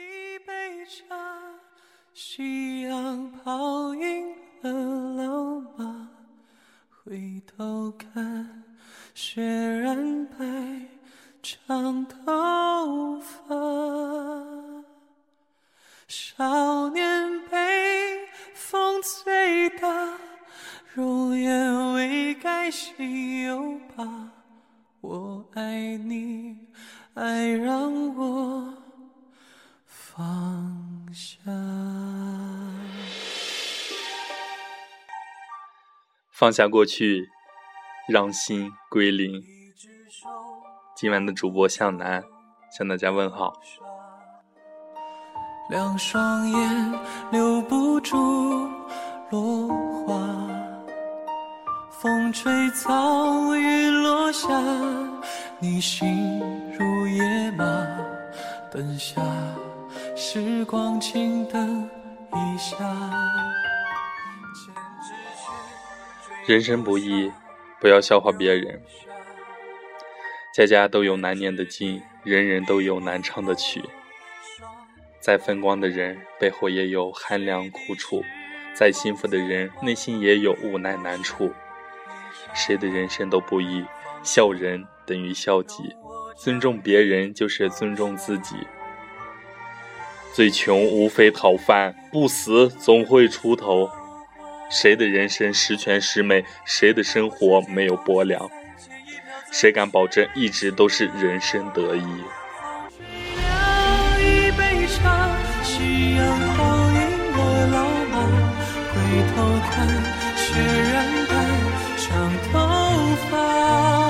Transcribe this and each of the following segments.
一杯茶，夕阳泡晕了老马，回头看，雪染白长头发。少年放下过去，让心归零。今晚的主播向南向大家问好。两双眼留不住落花，风吹草雨落下，你心如野马，等下时光静等一下。人生不易，不要笑话别人。家家都有难念的经，人人都有难唱的曲。再风光的人，背后也有寒凉苦楚；再幸福的人，内心也有无奈难处。谁的人生都不易，笑人等于笑己，尊重别人就是尊重自己。最穷无非讨饭，不死总会出头。谁的人生十全十美？谁的生活没有波澜？谁敢保证一直都是人生得意？一杯茶，夕阳泡晕了老马，回头看，雪染白长头发。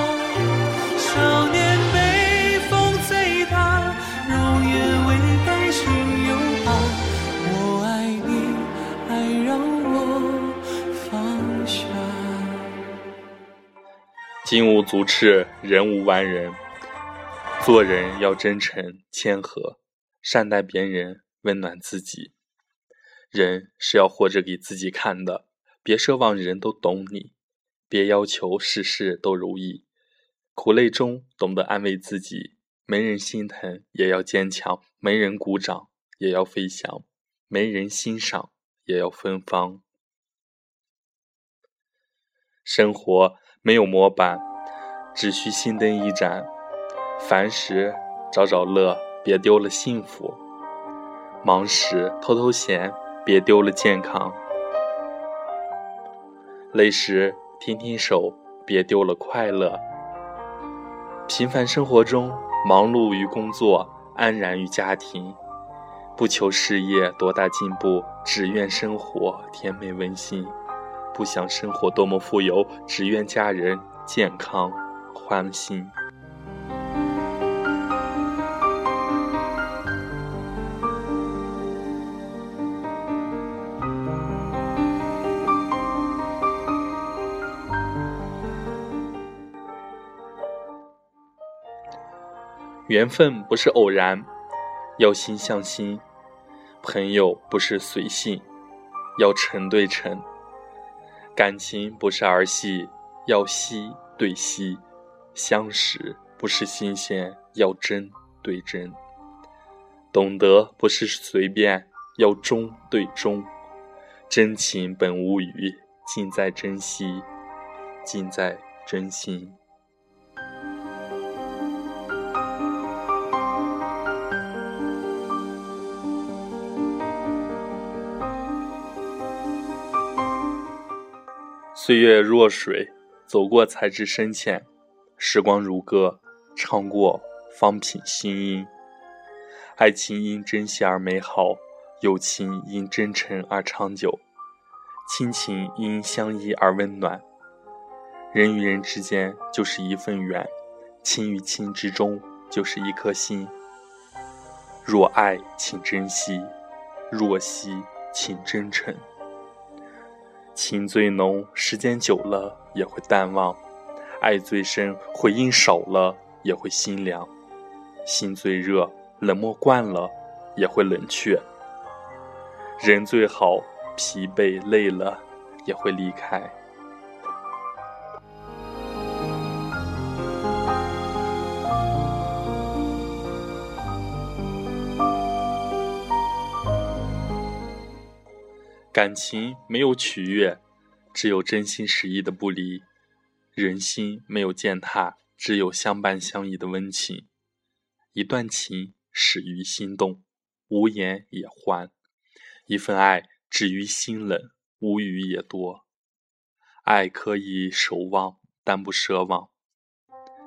金无足赤，人无完人。做人要真诚谦和，善待别人，温暖自己。人是要活着给自己看的，别奢望人都懂你，别要求事事都如意。苦累中懂得安慰自己，没人心疼也要坚强，没人鼓掌也要飞翔，没人欣赏也要芬芳。生活没有模板，只需心灯一盏。烦时找找乐，别丢了幸福；忙时偷偷闲，别丢了健康；累时停停手，别丢了快乐。平凡生活中，忙碌于工作，安然于家庭，不求事业多大进步，只愿生活甜美温馨；不想生活多么富有，只愿家人健康欢心。缘分不是偶然，要心向心；朋友不是随性，要诚对诚；感情不是儿戏，要惜对惜；相识不是新鲜，要真对真；懂得不是随便，要忠对忠；真情本无语，尽在珍惜，尽在真心。岁月若水，走过才知深浅；时光如歌，唱过方品心音。爱情因珍惜而美好，友情因真诚而长久，亲情因相依而温暖。人与人之间就是一份缘，亲与亲之中就是一颗心。若爱，请珍惜；若惜，请真诚。情最浓，时间久了也会淡忘；爱最深，回应少了也会心凉；心最热，冷漠惯了也会冷却；人最好，疲惫累了也会离开。感情没有取悦，只有真心实意的不离；人心没有践踏，只有相伴相依的温情。一段情始于心动，无言也欢；一份爱止于心冷，无语也多。爱可以守望，但不奢望；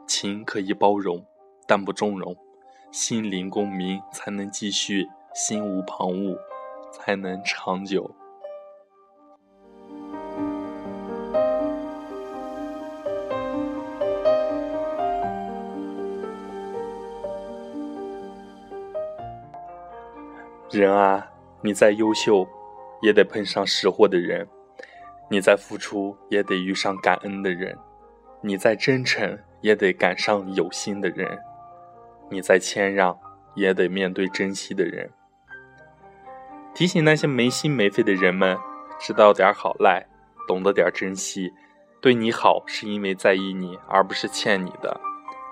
情可以包容，但不纵容。心灵共鸣，才能继续；心无旁骛，才能长久。人啊，你再优秀，也得碰上识货的人；你再付出，也得遇上感恩的人；你再真诚，也得赶上有心的人；你再谦让，也得面对珍惜的人。提醒那些没心没肺的人们，知道点好赖，懂得点珍惜。对你好，是因为在意你，而不是欠你的。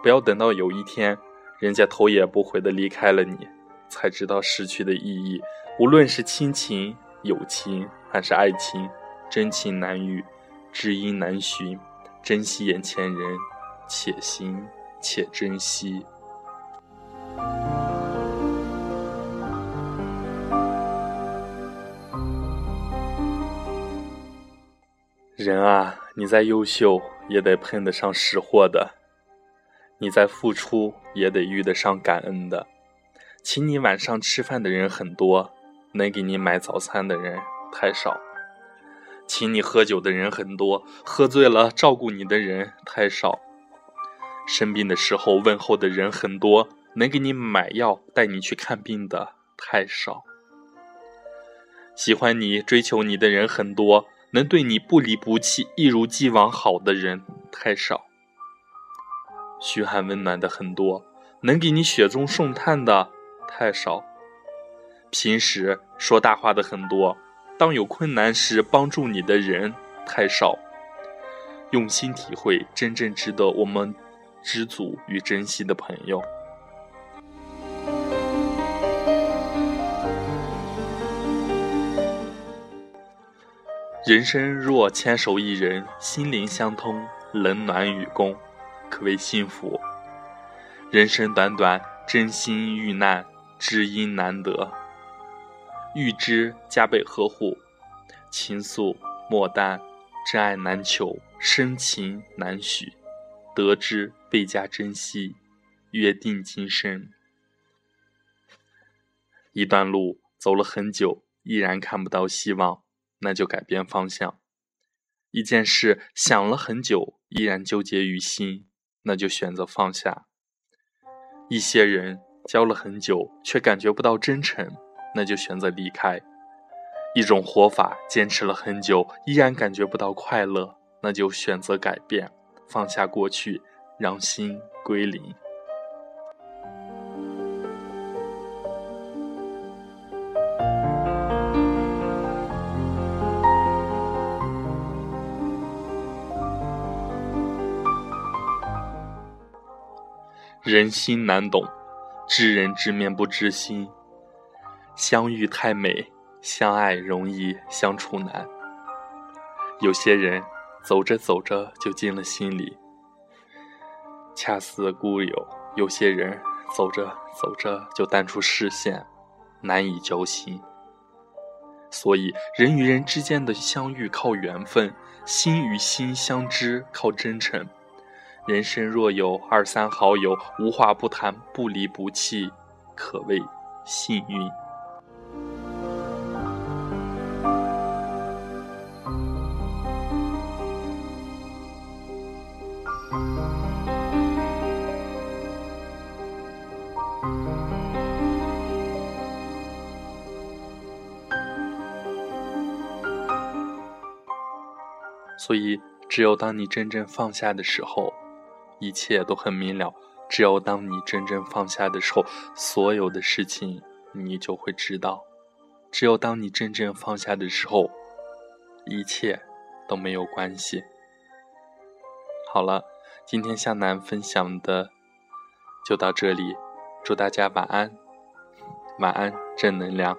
不要等到有一天，人家头也不回的离开了你。才知道失去的意义。无论是亲情、友情还是爱情，真情难遇，知音难寻。珍惜眼前人，且行且珍惜。人啊，你再优秀，也得碰得上识货的；你再付出，也得遇得上感恩的。请你晚上吃饭的人很多，能给你买早餐的人太少；请你喝酒的人很多，喝醉了照顾你的人太少；生病的时候问候的人很多，能给你买药带你去看病的太少；喜欢你追求你的人很多，能对你不离不弃一如既往好的人太少；嘘寒问暖的很多，能给你雪中送炭的。太少，平时说大话的很多，当有困难时帮助你的人太少。用心体会真正值得我们知足与珍惜的朋友。人生若牵手一人，心灵相通，冷暖与共，可谓幸福。人生短短，真心遇难。知音难得，遇之加倍呵护；情愫莫淡，真爱难求，深情难许。得之倍加珍惜，约定今生。一段路走了很久，依然看不到希望，那就改变方向；一件事想了很久，依然纠结于心，那就选择放下。一些人。交了很久，却感觉不到真诚，那就选择离开；一种活法坚持了很久，依然感觉不到快乐，那就选择改变，放下过去，让心归零。人心难懂。知人知面不知心，相遇太美，相爱容易，相处难。有些人走着走着就进了心里，恰似故友；有些人走着走着就淡出视线，难以交心。所以，人与人之间的相遇靠缘分，心与心相知靠真诚。人生若有二三好友，无话不谈，不离不弃，可谓幸运。所以，只有当你真正放下的时候。一切都很明了，只有当你真正放下的时候，所有的事情你就会知道；只有当你真正放下的时候，一切都没有关系。好了，今天向南分享的就到这里，祝大家晚安，晚安，正能量。